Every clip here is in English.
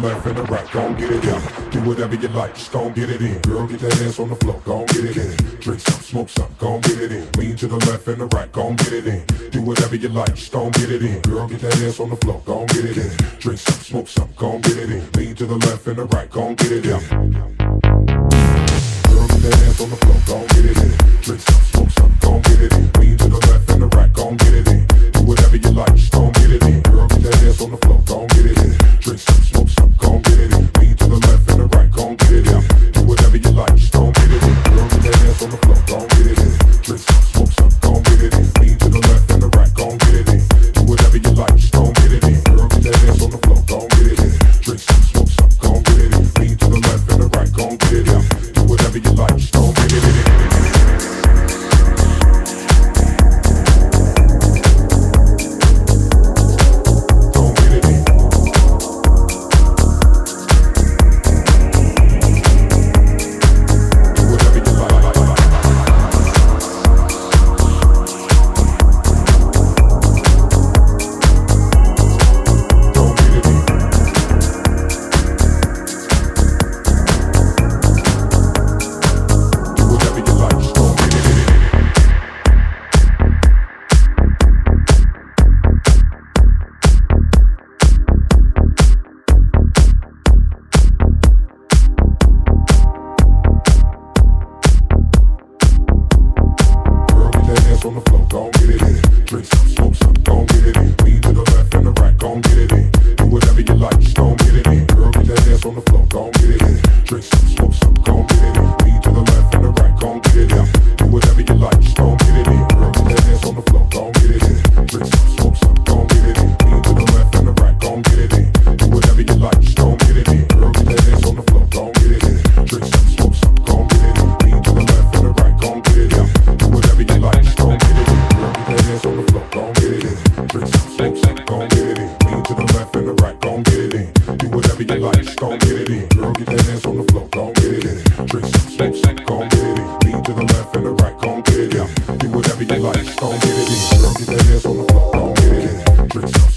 left and the right, gon' get it in. Do whatever you like, just gon' get it in. Girl, get that ass on the floor, gon' get it in. Drink some, smoke some, gon' get it in. Lean to the left and the right, gon' get it in. Do whatever you like, just gon' get it in. Girl, get that ass on the floor, gon' get it in. Drink some, smoke some, gon' get it in. Lean to the left and the right, gon' get it in. Girl, get that ass on the floor, gon' get it in. Drink some, smoke some, gon' get it in. Lean to the left and the right, gon' get it in. Do whatever you like, just gon' get it in. Girl, get that ass on the floor, gon' get it in. Drink some, smoke some, gon' get it. Lean to the left and the right, gon' get it. Do whatever you like, just gon' get it on the floor, gon' get it in. Don't get it in, don't get that ass on the floor, don't get it in. Bring it some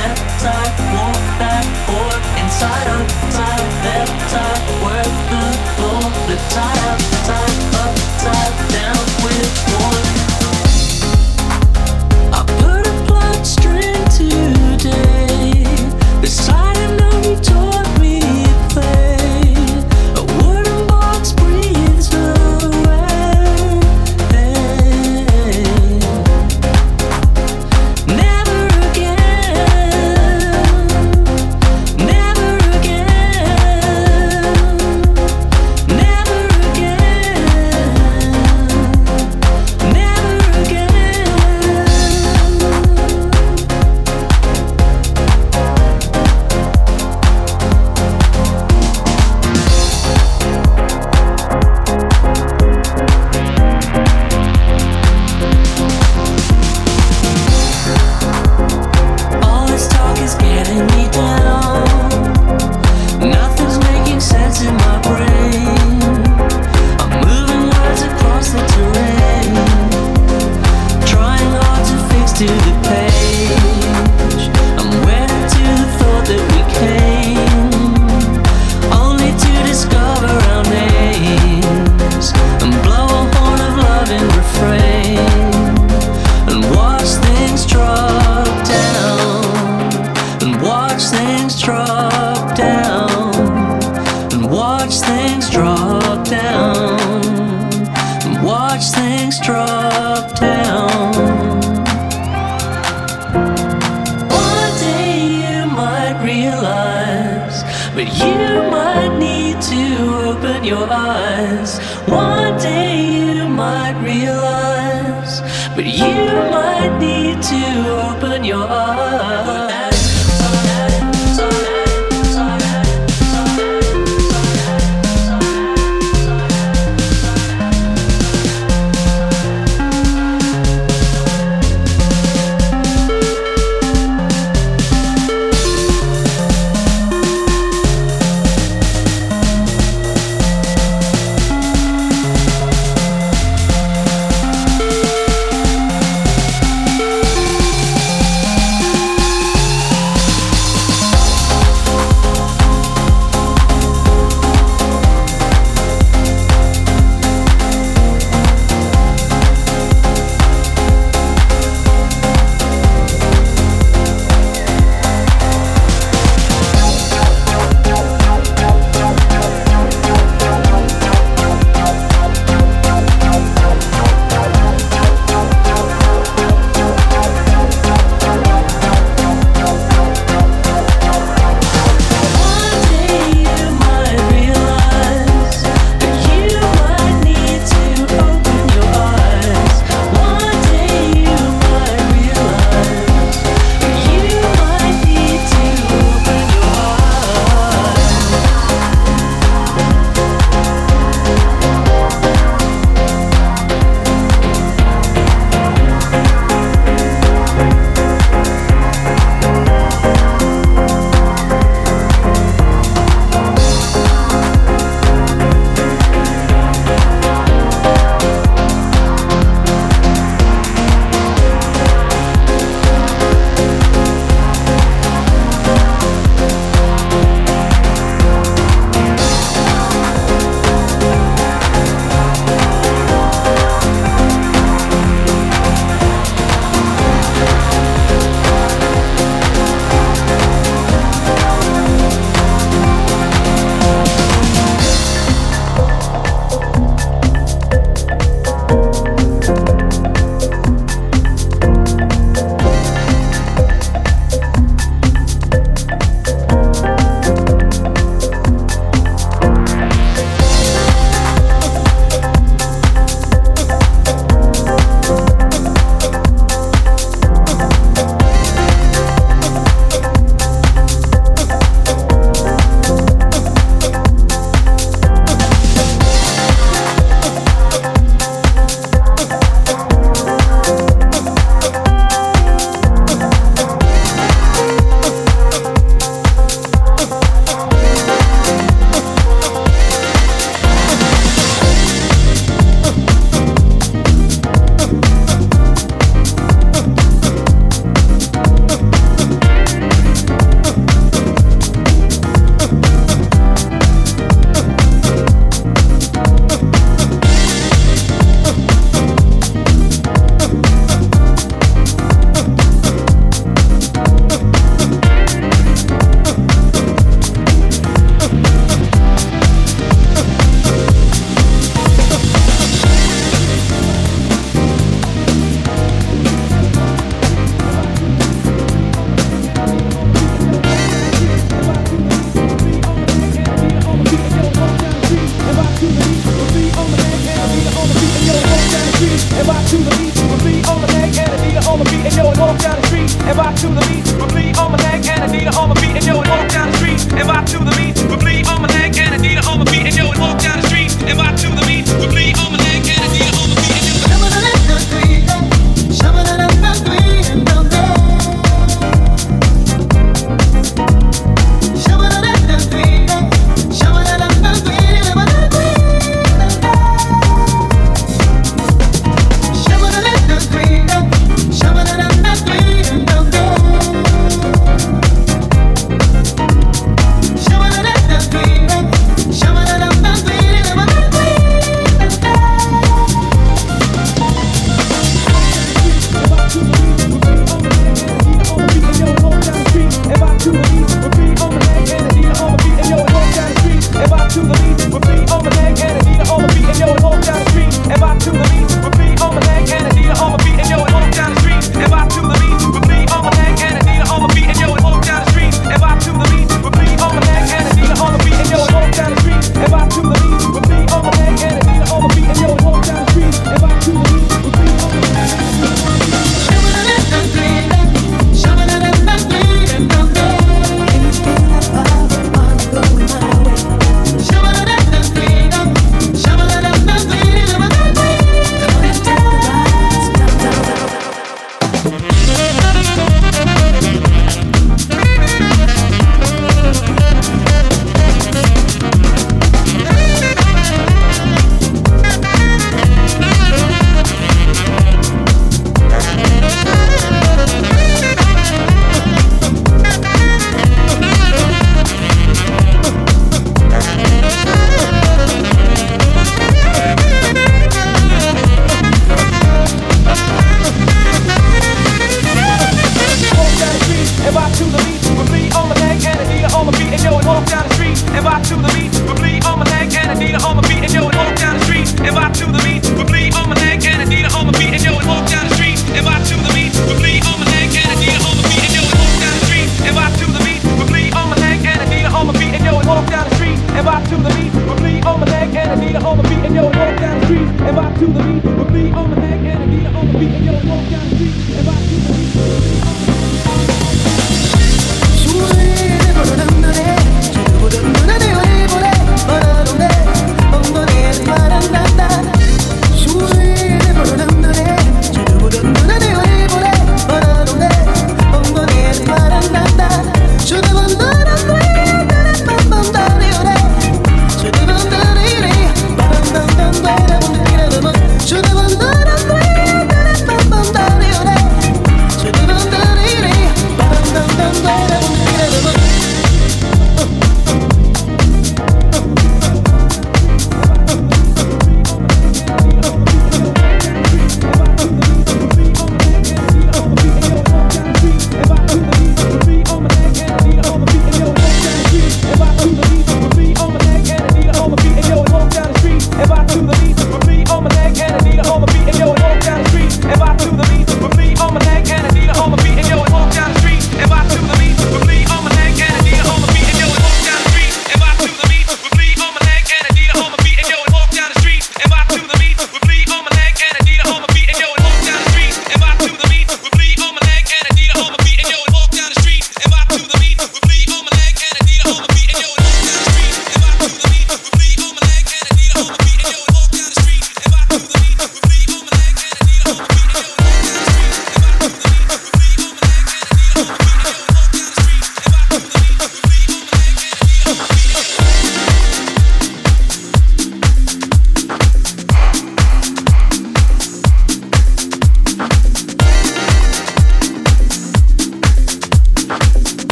that time.